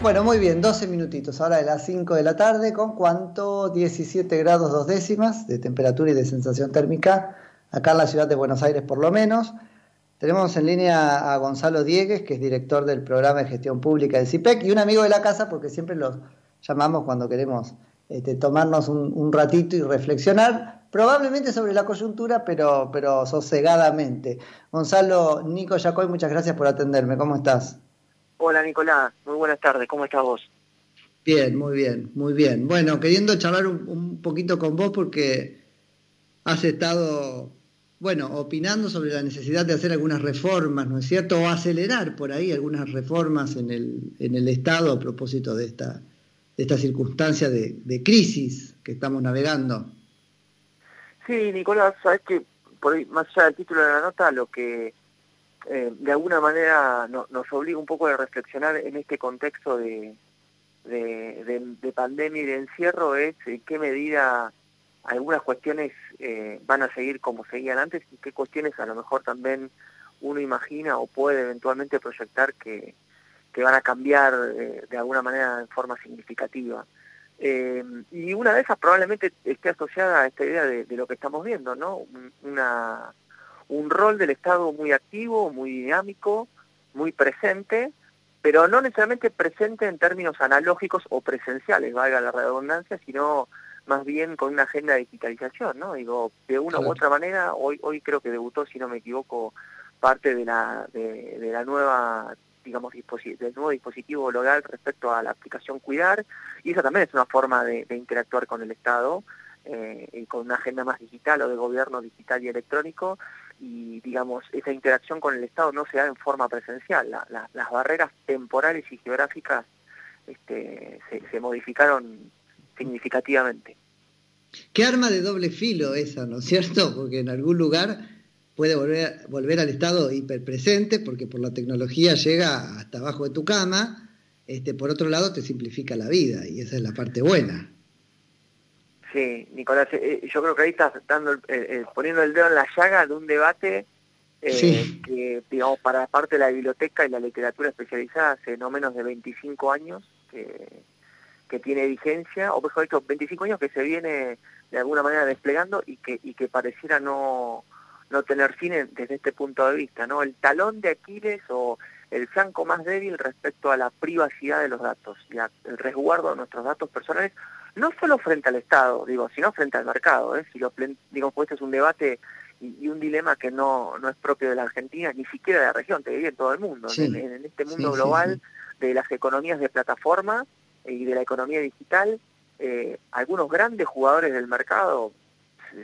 Bueno, muy bien, 12 minutitos, ahora de las 5 de la tarde, ¿con cuánto? 17 grados dos décimas de temperatura y de sensación térmica, acá en la ciudad de Buenos Aires por lo menos. Tenemos en línea a Gonzalo Diegues, que es director del programa de gestión pública del CIPEC, y un amigo de la casa, porque siempre los llamamos cuando queremos este, tomarnos un, ratito y reflexionar, probablemente sobre la coyuntura, pero, pero sosegadamente. Gonzalo, Nico Yacoy, muchas gracias por atenderme, ¿cómo estás? Hola Nicolás, muy buenas tardes, ¿cómo estás vos? Bien, muy bien, muy bien. Bueno, queriendo charlar un, poquito con vos porque has estado, bueno, opinando sobre la necesidad de hacer algunas reformas, ¿no es cierto? O acelerar por ahí algunas reformas en el, en el Estado a propósito de esta, de esta circunstancia de, de crisis que estamos navegando. Sí, Nicolás, sabes que por más allá del título de la nota, lo que eh, de alguna manera nos obliga un poco a reflexionar en este contexto de, de, pandemia y de encierro es en qué medida algunas cuestiones eh, van a seguir como seguían antes y qué cuestiones a lo mejor también uno imagina o puede eventualmente proyectar que, que van a cambiar eh, de alguna manera en forma significativa. y una de esas probablemente esté asociada a esta idea de, de lo que estamos viendo, ¿no? Una, un rol del Estado muy activo, muy dinámico, muy presente, pero no necesariamente presente en términos analógicos o presenciales, valga la redundancia, sino más bien con una agenda de digitalización, ¿no? Digo, de una u otra manera, hoy hoy creo que debutó, si no me equivoco, parte de la de, la nueva digamos del nuevo dispositivo local respecto a la aplicación Cuidar y eso también es una forma de, interactuar con el Estado eh, y con una agenda más digital o de gobierno digital y electrónico y digamos esa interacción con el Estado no se da en forma presencial. las barreras temporales y geográficas este, se, modificaron significativamente. ¿Qué arma de doble filo esa, no es cierto? Porque en algún lugar puede volver, volver al estado hiperpresente, porque por la tecnología llega hasta abajo de tu cama, este, por otro lado te simplifica la vida, y esa es la parte buena. Sí, Nicolás, eh, yo creo que ahí estás dando poniendo el dedo en la llaga de un debate eh, que, digamos, para parte de la biblioteca y la literatura especializada hace no menos de 25 años que, que tiene vigencia, o mejor dicho, 25 años que se viene de alguna manera desplegando y que, y que pareciera no, no tener fin desde este punto de vista, ¿no? El talón de Aquiles o el flanco más débil respecto a la privacidad de los datos y al resguardo de nuestros datos personales no solo frente al Estado, digo, sino frente al mercado. ¿eh? Si lo, digo, pues este es un debate y, un dilema que no, no es propio de la Argentina, ni siquiera de la región, te diría en todo el mundo. En, este mundo global de las economías de plataforma y de la economía digital, eh, algunos grandes jugadores del mercado,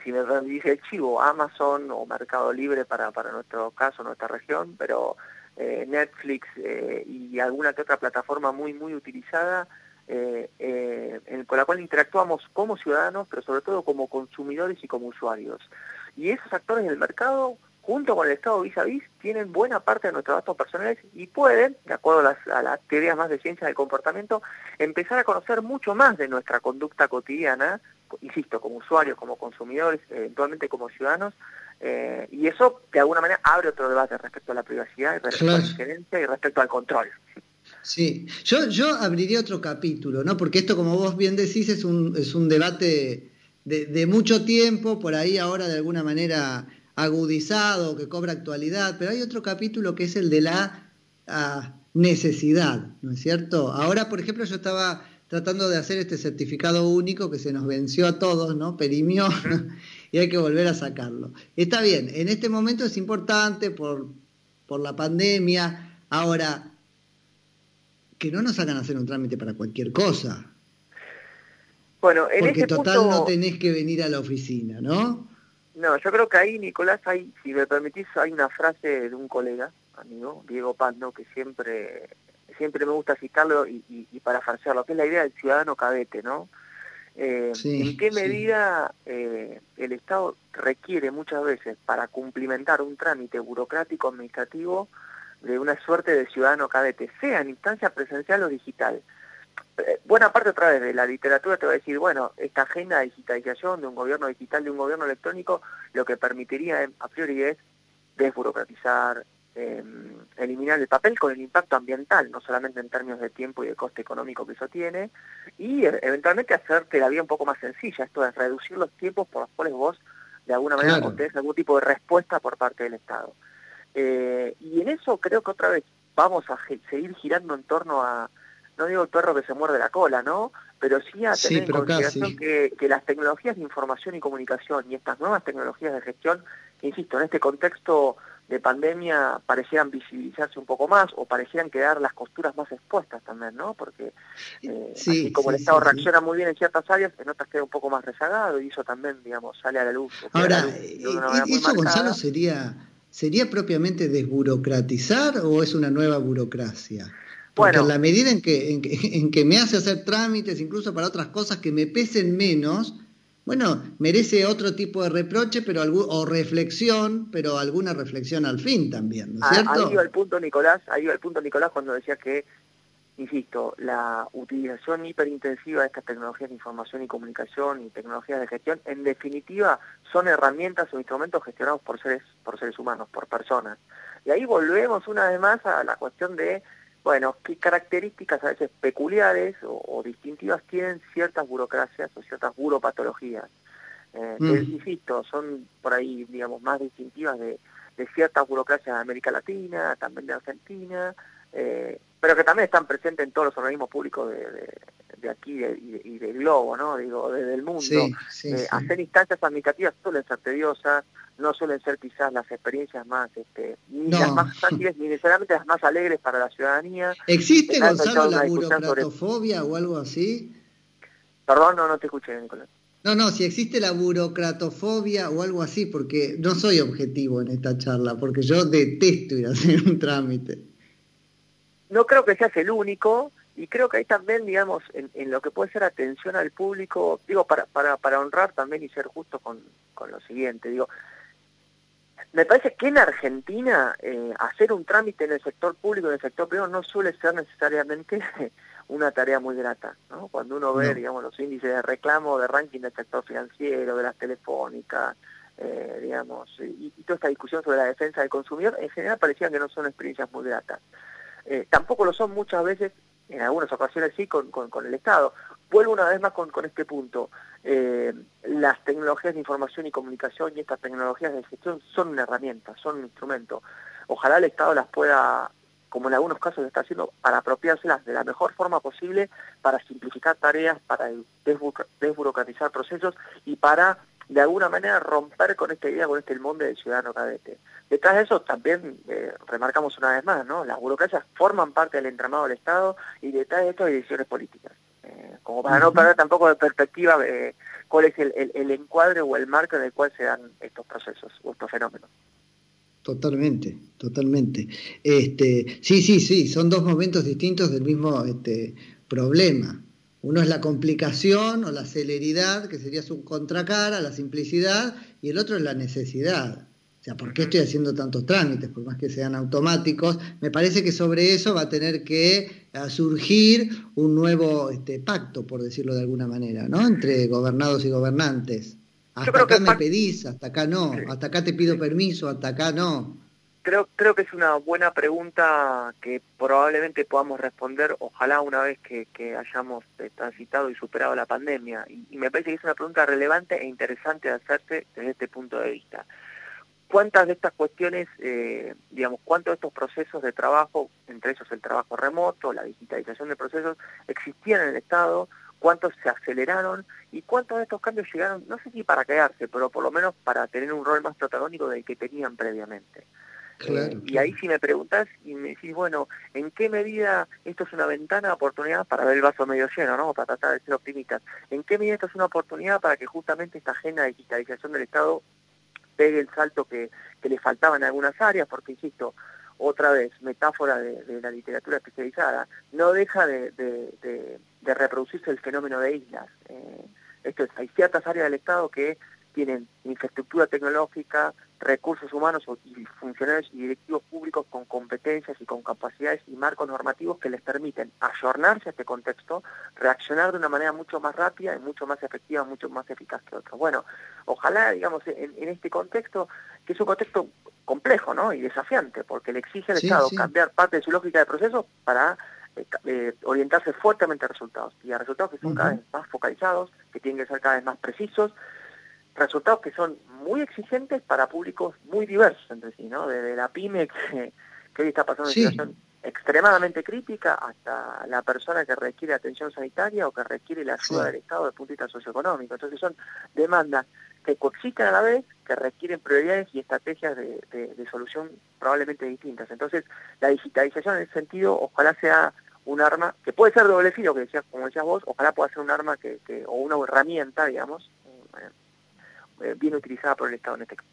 si me dice el chivo, Amazon o Mercado Libre para, para nuestro caso, nuestra región, pero eh, Netflix eh, y alguna que otra plataforma muy, muy utilizada, eh, eh, con la cual interactuamos como ciudadanos, pero sobre todo como consumidores y como usuarios. Y esos actores del mercado, junto con el Estado vis a vis, tienen buena parte de nuestros datos personales y pueden, de acuerdo a las, a las teorías más de ciencia del comportamiento, empezar a conocer mucho más de nuestra conducta cotidiana, insisto, como usuarios, como consumidores, eventualmente como ciudadanos, eh, y eso de alguna manera abre otro debate respecto a la privacidad y respecto a la injerencia y respecto al control. Sí, yo, yo abriría otro capítulo, ¿no? Porque esto, como vos bien decís, es un, es un debate de, mucho tiempo, por ahí ahora de alguna manera agudizado, que cobra actualidad, pero hay otro capítulo que es el de la ah, necesidad, ¿no es cierto? Ahora, por ejemplo, yo estaba tratando de hacer este certificado único que se nos venció a todos, ¿no? Perimió y hay que volver a sacarlo. Está bien, en este momento es importante por, por la pandemia. Ahora, que no nos hagan hacer un trámite para cualquier cosa. Bueno, en Porque total no tenés que venir a la oficina, ¿no? No, yo creo que ahí, Nicolás, hay, si me permitís, hay una frase de un colega, amigo, Diego Pando, que siempre siempre me gusta citarlo y, y, y que es la idea del ciudadano cadete, ¿no? Eh, ¿En qué medida eh, el Estado requiere muchas veces para cumplimentar un trámite burocrático administrativo de una suerte de ciudadano cadete, sea en instancia presencial o digital. Eh, buena parte otra vez de la literatura te va a decir, bueno, esta agenda de digitalización de un gobierno digital, de un gobierno electrónico, lo que permitiría a priori es desburocratizar, em, eliminar el papel con el impacto ambiental, no solamente en términos de tiempo y de coste económico que eso tiene, y e, eventualmente hacerte la vida un poco más sencilla, esto es reducir los tiempos por los cuales vos de alguna manera claro. algún tipo de respuesta por parte del Estado. Eh, y en eso creo que otra vez vamos a seguir girando en torno a, no digo el perro que se muerde la cola, ¿no? Pero sí a tener en consideración que, que, las tecnologías de información y comunicación y estas nuevas tecnologías de gestión, insisto, en este contexto de pandemia parecieran visibilizarse un poco más o parecieran quedar las costuras más expuestas también, ¿no? Porque eh, así como el Estado reacciona muy bien en ciertas áreas, en otras queda un poco más rezagado y eso también, digamos, sale a la luz. Ahora, eh, ¿eso, Gonzalo, sería, sería propiamente desburocratizar o es una nueva burocracia? Porque en la medida en que, en, que, en que me hace hacer trámites, incluso para otras cosas que me pesen menos, bueno, merece otro tipo de reproche pero o reflexión, pero alguna reflexión al fin también, ¿no es ah, cierto? Ahí iba el punto, Nicolás, ahí iba el punto, Nicolás, cuando decía que, insisto, la utilización hiperintensiva de estas tecnologías de información y comunicación y tecnologías de gestión, en definitiva, son herramientas o instrumentos gestionados por seres, por seres humanos, por personas. Y ahí volvemos una vez más a la cuestión de bueno, qué características a veces peculiares o, distintivas tienen ciertas burocracias o ciertas buropatologías. Eh, mm. insisto, son por ahí, digamos, más distintivas de, ciertas burocracias de América Latina, también de Argentina, eh, pero que también están presentes en todos los organismos públicos de, de aquí y, del globo, ¿no? Digo, desde el mundo. Eh, hacer instancias administrativas suelen ser tediosas, no suelen ser quizás las experiencias más, este, ni las más fáciles, ni necesariamente las más alegres para la ciudadanía. ¿Existe, Gonzalo, la burocratofobia o algo así? Perdón, no, no te escuché, Nicolás. No, no, si existe la burocratofobia o algo así, porque no soy objetivo en esta charla, porque yo detesto ir a hacer un trámite. No creo que seas el único, y creo que ahí también, digamos, en, lo que puede ser atención al público, digo, para, para, para honrar también y ser justo con, con lo siguiente, digo, me parece que en Argentina eh, hacer un trámite en el sector público, en el sector privado, no suele ser necesariamente una tarea muy grata. ¿no? Cuando uno ve, digamos, los índices de reclamo, de ranking del sector financiero, de las telefónicas, eh, digamos, y, toda esta discusión sobre la defensa del consumidor, en general parecían que no son experiencias muy gratas. Eh, tampoco lo son muchas veces, en algunas ocasiones sí, con, con, el Estado. Vuelvo una vez más con, con este punto. Eh, las tecnologías de información y comunicación y estas tecnologías de gestión son una herramienta, son un instrumento. Ojalá el Estado las pueda, como en algunos casos está haciendo, para apropiárselas de la mejor forma posible, para simplificar tareas, para desburocratizar procesos y para, de alguna manera, romper con esta idea, con este molde del ciudadano cadete. Detrás de eso también eh, remarcamos una vez más, ¿no? Las burocracias forman parte del entramado del Estado y detrás de esto hay decisiones políticas. Eh, como para no perder tampoco de perspectiva eh, cuál es el, encuadre o el marco en el cual se dan estos procesos o estos fenómenos. Totalmente, totalmente. Este, sí, sí, sí, son dos momentos distintos del mismo este, problema. Uno es la complicación o la celeridad, que sería su contracara, la simplicidad, y el otro es la necesidad. O sea, ¿por qué estoy haciendo tantos trámites? Por más que sean automáticos, me parece que sobre eso va a tener que eh, surgir un nuevo este, pacto, por decirlo de alguna manera, ¿no? Entre gobernados y gobernantes. Hasta acá me pedís, hasta acá no, hasta acá te pido permiso, hasta acá no. Creo, creo que es una buena pregunta que probablemente podamos responder, ojalá una vez que, hayamos eh, transitado y superado la pandemia. y me parece que es una pregunta relevante e interesante de hacerse desde este punto de vista cuántas de estas cuestiones, eh, digamos, cuántos de estos procesos de trabajo, entre ellos el trabajo remoto, la digitalización de procesos, existían en el Estado, cuántos se aceleraron y cuántos de estos cambios llegaron, no sé si para quedarse, pero por lo menos para tener un rol más protagónico del que tenían previamente. Y ahí si me preguntas y me decís, bueno, ¿en qué medida esto es una ventana de oportunidad para ver el vaso medio lleno, ¿no? para tratar de ser optimistas? ¿En qué medida esto es una oportunidad para que justamente esta agenda de digitalización del Estado pegue el salto que, le faltaba en algunas áreas, porque insisto, otra vez, metáfora de, la literatura especializada, no deja de, reproducirse el fenómeno de islas. Eh, esto es, hay ciertas áreas del Estado que tienen infraestructura tecnológica, recursos humanos y funcionarios y directivos públicos con competencias y con capacidades y marcos normativos que les permiten ayornarse a este contexto, reaccionar de una manera mucho más rápida y mucho más efectiva, mucho más eficaz que otros. Bueno, ojalá, digamos, en, este contexto, que es un contexto complejo ¿no? y desafiante, porque le exige al Estado cambiar parte de su lógica de proceso para eh, eh, orientarse fuertemente a resultados, y a resultados que son cada vez más focalizados, que tienen que ser cada vez más precisos, resultados que son muy exigentes para públicos muy diversos entre sí, ¿no? Desde la pyme que, hoy está pasando una situación extremadamente crítica hasta la persona que requiere atención sanitaria o que requiere la ayuda del Estado de vista socioeconómico. Entonces son demandas que coexisten a la vez, que requieren prioridades y estrategias de, solución probablemente distintas. Entonces, la digitalización en ese sentido, ojalá sea un arma que puede ser doble filo, que decías, como decías vos, ojalá pueda ser un arma que, o una herramienta, digamos, eh, bien utilizada por el Estado en este caso.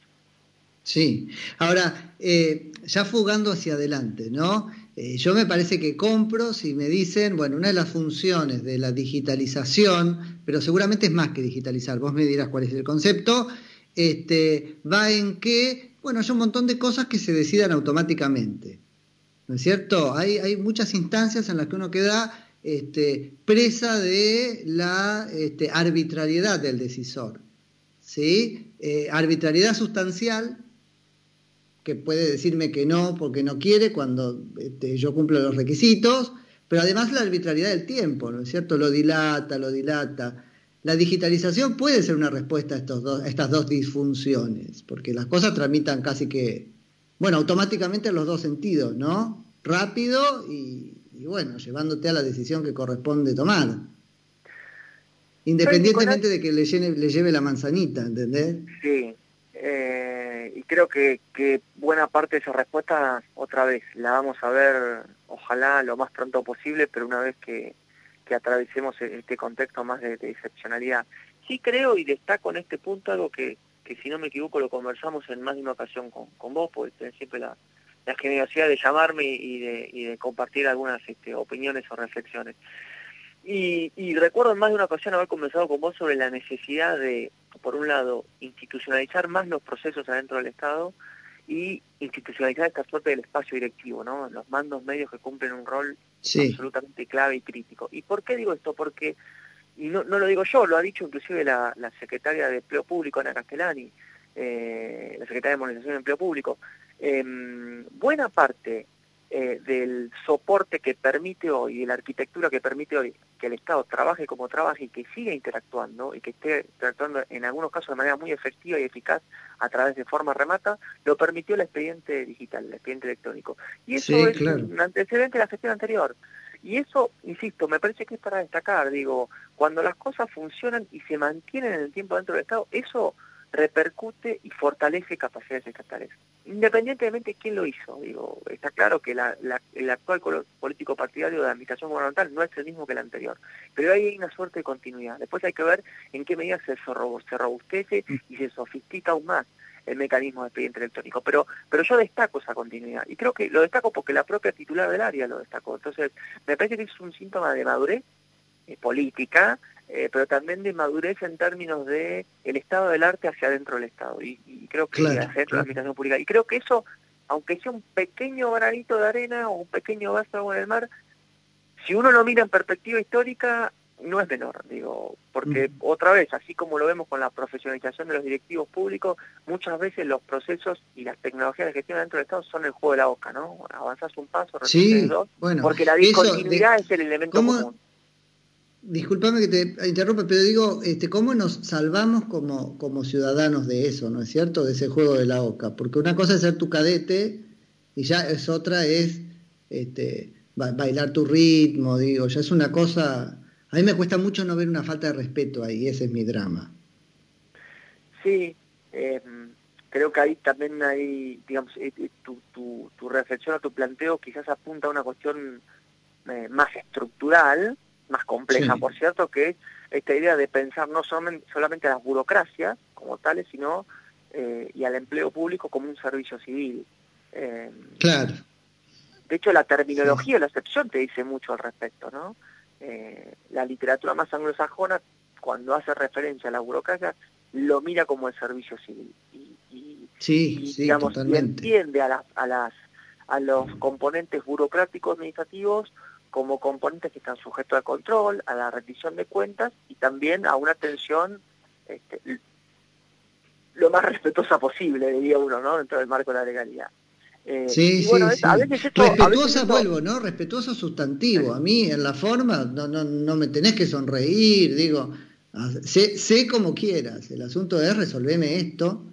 Sí, ahora, eh, ya fugando hacia adelante, ¿no? Eh, yo me parece que compro si me dicen, bueno, una de las funciones de la digitalización, pero seguramente es más que digitalizar, vos me dirás cuál es el concepto, este, va en que, bueno, hay un montón de cosas que se decidan automáticamente, ¿no es cierto? Hay, hay muchas instancias en las que uno queda este, presa de la este, arbitrariedad del decisor, ¿sí? Eh, arbitrariedad sustancial, que puede decirme que no porque no quiere cuando este, yo cumplo los requisitos, pero además la arbitrariedad del tiempo, ¿no es cierto? Lo dilata, lo dilata. La digitalización puede ser una respuesta a, estos dos, estas dos disfunciones, porque las cosas tramitan casi que, bueno, automáticamente en los dos sentidos, ¿no? Rápido y, bueno, llevándote a la decisión que corresponde tomar. Independientemente de que le, le lleve la manzanita, ¿entendés? Sí, y creo que, buena parte de esa respuesta, otra vez, la vamos a ver, ojalá lo más pronto posible, pero una vez que, que atravesemos e-, este contexto más de, excepcionalidad. Sí creo y destaco en este punto algo que, que si no me equivoco lo conversamos en más de una ocasión con, con vos, porque tenés siempre la, la generosidad de llamarme y de, y de compartir algunas este, opiniones o reflexiones. Y, y, recuerdo en más de una ocasión haber conversado con vos sobre la necesidad de, por un lado, institucionalizar más los procesos adentro del Estado y institucionalizar esta suerte del espacio directivo, ¿no? Los mandos medios que cumplen un rol absolutamente clave y crítico. ¿Y por qué digo esto? Porque, y no, no lo digo yo, lo ha dicho inclusive la, la secretaria de Empleo Público, Ana Castellani, eh, la secretaria de Modernización de Empleo Público, eh, buena parte eh, del soporte que permite hoy, de la arquitectura que permite hoy que el Estado trabaje como trabaja y que siga interactuando y que esté interactuando en algunos casos de manera muy efectiva y eficaz a través de forma remata, lo permitió el expediente digital, el expediente electrónico. Y eso es un antecedente de la gestión anterior. Y eso, insisto, me parece que es para destacar, digo, cuando las cosas funcionan y se mantienen en el tiempo dentro del Estado, eso repercute y fortalece capacidades estatales. Independientemente de quién lo hizo, digo, está claro que el actual político partidario de la administración gubernamental no es el mismo que el anterior, pero ahí hay una suerte de continuidad. Después hay que ver en qué medida se, se robustece y se sofistica aún más el mecanismo de expediente electrónico. Pero, pero yo destaco esa continuidad y creo que lo destaco porque la propia titular del área lo destacó. Entonces, me parece que es un síntoma de madurez eh, política, eh, pero también de madurez en términos de el estado del arte hacia adentro del Estado y, creo que hacia la administración pública. Y creo que eso, aunque sea un pequeño granito de arena o un pequeño vaso de agua en el mar, si uno lo mira en perspectiva histórica, no es menor, digo, porque mm. otra vez, así como lo vemos con la profesionalización de los directivos públicos, muchas veces los procesos y las tecnologías de gestión dentro del Estado son el juego de la boca, ¿no? Avanzas un paso, sí, dos, porque la discontinuidad es el elemento común disculpame que te interrumpa, pero digo, este, ¿cómo nos salvamos como, como ciudadanos de eso, ¿no es cierto? De ese juego de la OCA. Porque una cosa es ser tu cadete y ya es otra es este, bailar tu ritmo, digo, ya es una cosa... A mí me cuesta mucho no ver una falta de respeto ahí, ese es mi drama. Sí, em, creo que ahí también hay, digamos, eh, eh, tu, tu, tu reflexión o tu planteo quizás apunta a una cuestión eh, más estructural, más compleja, por cierto, que es esta idea de pensar no solamente, a las burocracias como tales, sino eh, y al empleo público como un servicio civil. Eh, claro. De hecho, la terminología de la excepción te dice mucho al respecto, ¿no? Eh, la literatura más anglosajona, cuando hace referencia a la burocracia, lo mira como el servicio civil. Y, y, sí, digamos, entiende a, las, a, las, a los componentes burocráticos administrativos como componentes que están sujetos al control, a la rendición de cuentas y también a una atención este, lo más respetuosa posible, diría uno, ¿no? Dentro del marco de la legalidad. Eh, sí, sí, Respetuosa, vuelvo, ¿no? Respetuoso sustantivo. A mí, en la forma, no, no, no me tenés que sonreír, digo, ah, sé, sé como quieras. El asunto es resolverme esto,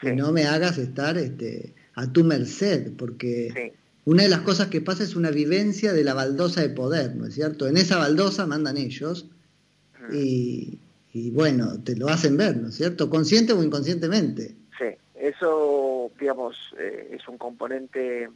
que no me hagas estar este, a tu merced, porque una de las cosas que pasa es una vivencia de la baldosa de poder, ¿no es cierto? En esa baldosa mandan ellos y, y bueno, te lo hacen ver, ¿no es cierto? Consciente o inconscientemente. Sí, eso, digamos, eh, es un componente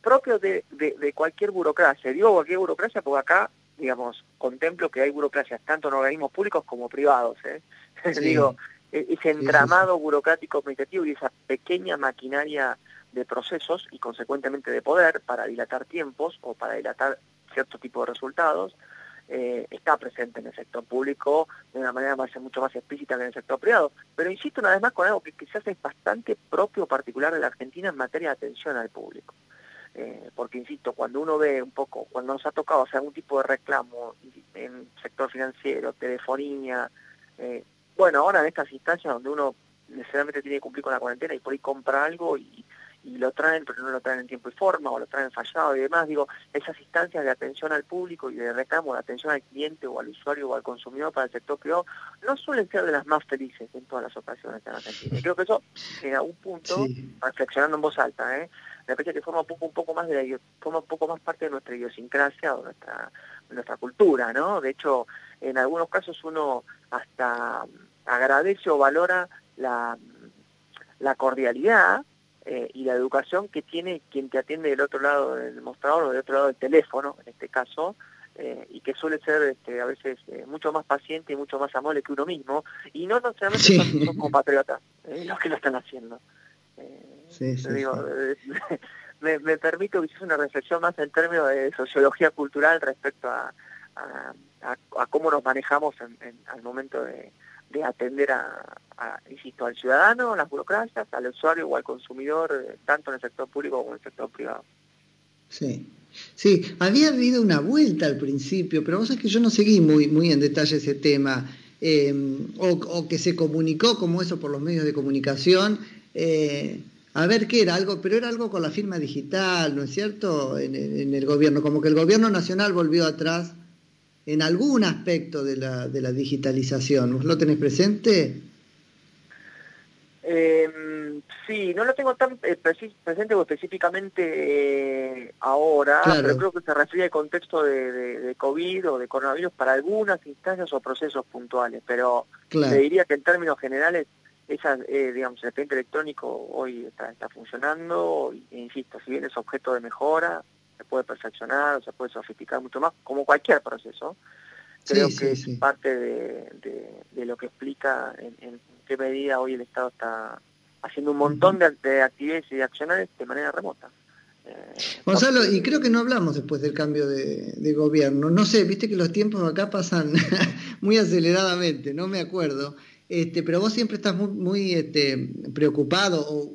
propio de, de, cualquier burocracia. Digo cualquier burocracia porque acá, digamos, contemplo que hay burocracias tanto en organismos públicos como privados. ¿eh? Digo, e-, ese entramado burocrático administrativo y esa pequeña maquinaria de procesos y consecuentemente de poder para dilatar tiempos o para dilatar cierto tipo de resultados, eh, está presente en el sector público de una manera más, mucho más explícita que en el sector privado. Pero insisto una vez más con algo que quizás es bastante propio particular de la Argentina en materia de atención al público. Eh, porque insisto, cuando uno ve un poco, cuando nos ha tocado hacer algún tipo de reclamo en sector financiero, telefonía, eh, bueno, ahora en estas instancias donde uno necesariamente tiene que cumplir con la cuarentena y por ahí compra algo y, y lo traen, pero no lo traen en tiempo y forma, o lo traen fallado y demás. Digo, esas instancias de atención al público y de reclamo, de atención al cliente o al usuario o al consumidor para el sector privado, no suelen ser de las más felices en todas las ocasiones en Argentina. Y creo que eso, en algún punto, reflexionando en voz alta, ¿eh? me parece que forma un poco, un poco más de forma un poco más parte de nuestra idiosincrasia o nuestra, nuestra cultura, ¿no? De hecho, en algunos casos uno hasta agradece o valora la, la cordialidad eh, y la educación que tiene quien te atiende del otro lado del mostrador o del otro lado del teléfono, en este caso, eh, y que suele ser este, a veces eh, mucho más paciente y mucho más amable que uno mismo, y no necesariamente son, compatriotas los que lo están haciendo. me, me, permito que una reflexión más en términos de sociología cultural respecto a, a, cómo nos manejamos en, al momento de, de atender a, insisto, al ciudadano, a las burocracias, al usuario o al consumidor, eh, tanto en el sector público como en el sector privado. Sí, sí, había habido una vuelta al principio, pero vos sabés que yo no seguí muy, muy en detalle ese tema, eh, o, que se comunicó como eso por los medios de comunicación, eh, a ver qué era algo, pero era algo con la firma digital, ¿no es cierto? En, en el gobierno, como que el gobierno nacional volvió atrás en algún aspecto de la, de la digitalización. ¿Vos lo tenés presente? Em, sí, no lo tengo tan eh, presente específicamente eh, ahora, pero creo que se refiere al contexto de, COVID o de coronavirus para algunas instancias o procesos puntuales, pero le diría que en términos generales esa, eh, digamos, el expediente electrónico hoy está, está funcionando, e insisto, si bien es objeto de mejora, se puede perfeccionar, o se puede sofisticar mucho más, como cualquier proceso. Creo que es parte de, lo que explica en, qué medida hoy el Estado está haciendo un montón de, actividades y de acciones de manera remota. Eh, Gonzalo, y creo que no hablamos después del cambio de, gobierno. No sé, viste que los tiempos acá pasan muy aceleradamente, no me acuerdo. Este, pero vos siempre estás muy, muy este, preocupado, o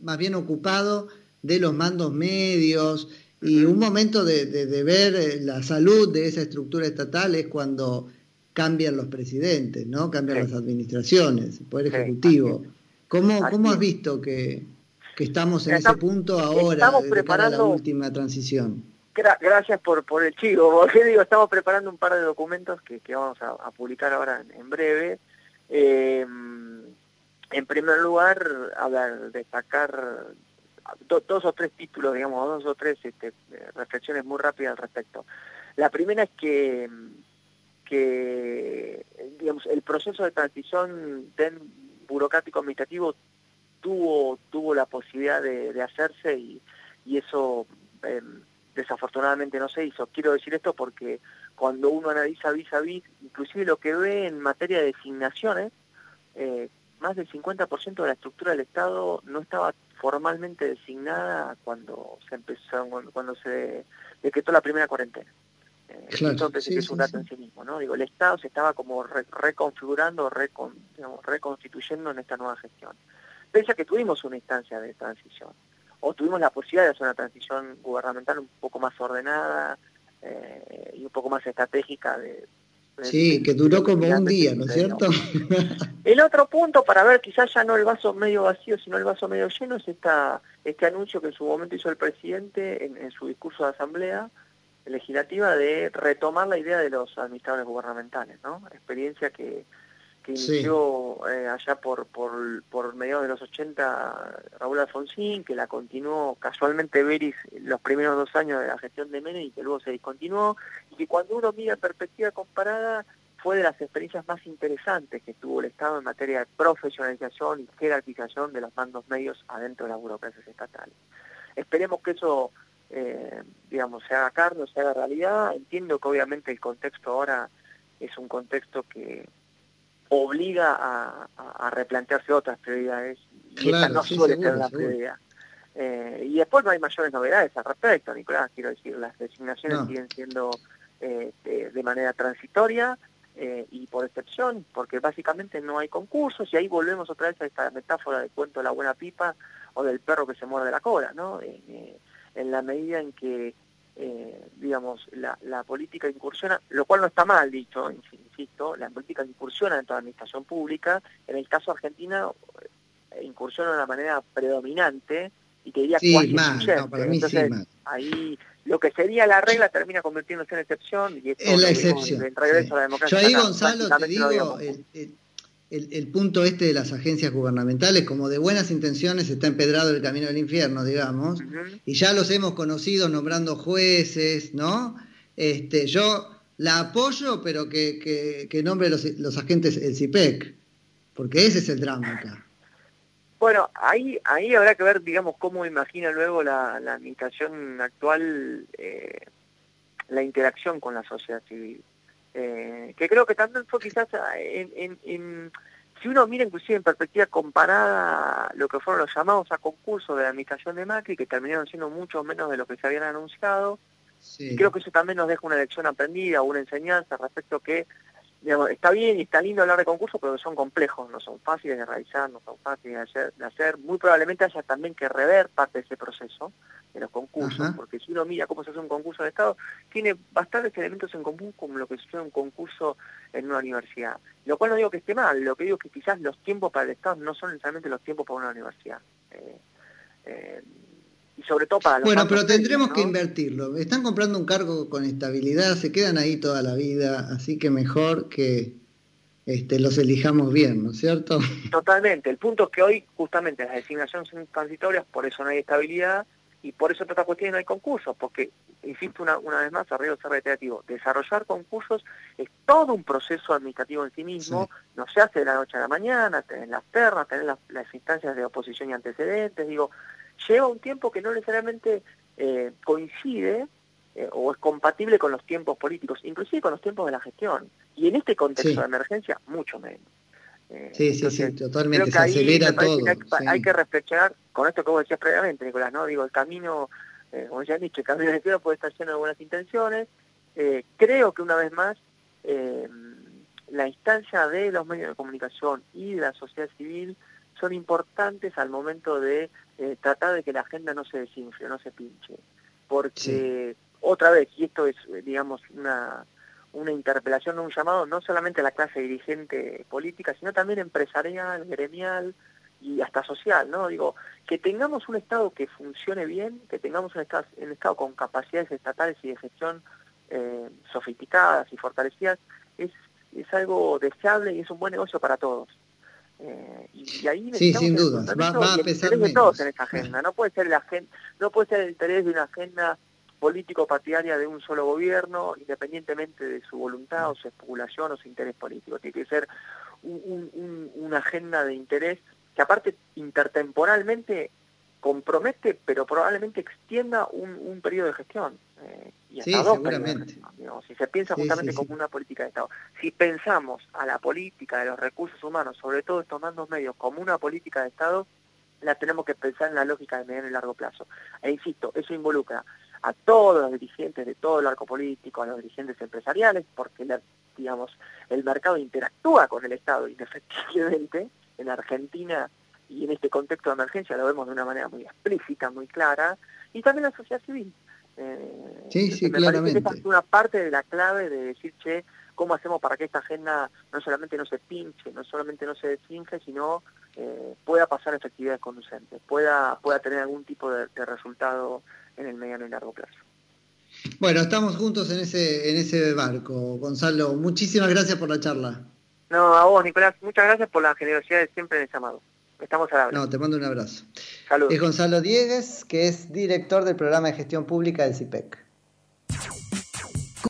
más bien ocupado, de los mandos medios, y un momento de, ver eh, la salud de esa estructura estatal es cuando cambian los presidentes, ¿no? Cambian las administraciones, el Poder Ejecutivo. ¿Cómo, ¿Cómo has visto que, estamos en ese punto ahora, preparando, la última transición? gracias por, por el chivo, porque digo, estamos preparando un par de documentos que, vamos a, publicar ahora en, breve. Eh, en primer lugar, a ver, destacar dos o tres títulos, digamos, dos o tres este, reflexiones muy rápidas al respecto. La primera es que, que digamos, el proceso de transición burocrático administrativo tuvo, tuvo la posibilidad de, hacerse y, y eso em, desafortunadamente no se hizo. Quiero decir esto porque cuando uno analiza vis a vis, inclusive lo que ve en materia de designaciones, eh, más del 50% de la estructura del Estado no estaba formalmente designada cuando se empezó, cuando se decretó la primera cuarentena. Eh, entonces es un dato en sí mismo, ¿no? Digo, el Estado se estaba como reconfigurando, reconstituyendo en esta nueva gestión. Pese a que tuvimos una instancia de transición, o tuvimos la posibilidad de hacer una transición gubernamental un poco más ordenada eh, y un poco más estratégica. De, sí, que duró como un día, ¿no es cierto? El otro punto para ver quizás ya no el vaso medio vacío, sino el vaso medio lleno, es esta, este anuncio que en su momento hizo el presidente en, su discurso de asamblea legislativa de retomar la idea de los administradores gubernamentales, ¿no? Experiencia que, que inició eh, allá por, por, por mediados de los 80 Raúl Alfonsín, que la continuó casualmente Beris los primeros dos años de la gestión de Menem y que luego se discontinuó, y que cuando uno mira en perspectiva comparada fue de las experiencias más interesantes que tuvo el Estado en materia de profesionalización y jerarquización de los mandos medios adentro de las burocracias estatales. Esperemos que eso, eh, digamos, se haga carne, se haga realidad. Entiendo que obviamente el contexto ahora es un contexto que obliga a, replantearse otras prioridades y esta no suele ser la prioridad. Eh, y después no hay mayores novedades al respecto, Nicolás, quiero decir, las designaciones siguen siendo eh, de manera transitoria, eh, y por excepción, porque básicamente no hay concursos y ahí volvemos otra vez a esta metáfora del cuento de la buena pipa o del perro que se muerde la cola, ¿no? Eh, en la medida en que, eh, digamos, la, la, política incursiona, lo cual no está mal dicho, insisto, la política incursiona en toda la administración pública, en el caso Argentina incursiona de una manera predominante y que diría sí, más, no, para mí sí, más. ahí lo que sería la regla termina convirtiéndose en excepción y esto es la excepción. regreso a la democracia. Yo ahí, Gonzalo, te digo, el, punto este de las agencias gubernamentales, como de buenas intenciones, está empedrado el camino del infierno, digamos, y ya los hemos conocido nombrando jueces, ¿no? Este, yo la apoyo, pero que, que, nombre los, los agentes el CIPEC, porque ese es el drama acá. Bueno, ahí, ahí habrá que ver, digamos, cómo imagina luego la, administración actual eh, la interacción con la sociedad civil. Eh, que creo que también fue quizás en, en, si uno mira inclusive en perspectiva comparada lo que fueron los llamados a concurso de la administración de Macri, que terminaron siendo mucho menos de lo que se habían anunciado, y creo que eso también nos deja una lección aprendida, una enseñanza respecto que está bien y está lindo hablar de concursos, pero son complejos, no son fáciles de realizar, no son fáciles de hacer. Muy probablemente haya también que rever parte de ese proceso de los concursos, porque si uno mira cómo se hace un concurso de Estado, tiene bastantes elementos en común con lo que sucede un concurso en una universidad. Lo cual no digo que esté mal, lo que digo es que quizás los tiempos para el Estado no son necesariamente los tiempos para una universidad. Eh, eh, y sobre todo para los Bueno, pero tendremos que invertirlo. Están comprando un cargo con estabilidad, se quedan ahí toda la vida, así que mejor que este, los elijamos bien, ¿no es cierto? Totalmente. El punto es que hoy justamente las designaciones son transitorias, por eso no hay estabilidad y por eso otra cuestión no hay concursos, porque, insisto una, una vez más, arriba ser reiterativo, desarrollar concursos es todo un proceso administrativo en sí mismo, no se hace de la noche a la mañana, tener las ternas, tener las, las instancias de oposición y antecedentes, digo, lleva un tiempo que no necesariamente eh, coincide eh, o es compatible con los tiempos políticos, inclusive con los tiempos de la gestión. Y en este contexto de emergencia, mucho menos. Eh, sí, sí, sí, totalmente, se acelera todo. hay, que reflexionar con esto que vos decías previamente, Nicolás, ¿no? Digo, el camino, como ya han dicho, el camino de puede estar lleno de buenas intenciones. creo que una vez más, la instancia de los medios de comunicación y de la sociedad civil son importantes al momento de eh, tratar de que la agenda no se desinfle, no se pinche. Porque, otra vez, y esto es, digamos, una, una interpelación, un llamado no solamente a la clase dirigente política, sino también empresarial, gremial y hasta social, ¿no? Digo, que tengamos un Estado que funcione bien, que tengamos un Estado, un estado con capacidades estatales y de gestión eh, sofisticadas y fortalecidas, es, es algo deseable y es un buen negocio para todos. Eh, y, ahí sí, sin duda, va, a pesar de todos en esta agenda. No puede ser la no puede ser el interés de una agenda político-partidaria de un solo gobierno, independientemente de su voluntad o su especulación o su interés político. Tiene que ser una agenda de interés que aparte intertemporalmente compromete, pero probablemente extienda un, periodo de gestión. Eh, y hasta dos seguramente. si se piensa justamente como una política de Estado. Si pensamos a la política de los recursos humanos, sobre todo estos mandos medios, como una política de Estado, la tenemos que pensar en la lógica de mediano y largo plazo. E insisto, eso involucra a todos los dirigentes de todo el arco político, a los dirigentes empresariales, porque digamos, el mercado interactúa con el Estado indefectiblemente. En Argentina y en este contexto de emergencia lo vemos de una manera muy explícita, muy clara, y también la sociedad civil. Eh, sí, sí, me claramente. Parece que es una parte de la clave de decir, che, cómo hacemos para que esta agenda no solamente no se pinche, no solamente no se desinfle, sino eh, pueda pasar efectividades conducentes, pueda, pueda tener algún tipo de, resultado en el mediano y largo plazo. Bueno, estamos juntos en ese, en ese barco, Gonzalo. Muchísimas gracias por la charla. No, a vos, Nicolás, muchas gracias por la generosidad de siempre en el llamado. Estamos al habla. No, te mando un abrazo. Saludos. Es Gonzalo Diegues, que es director del programa de gestión pública del CIPEC.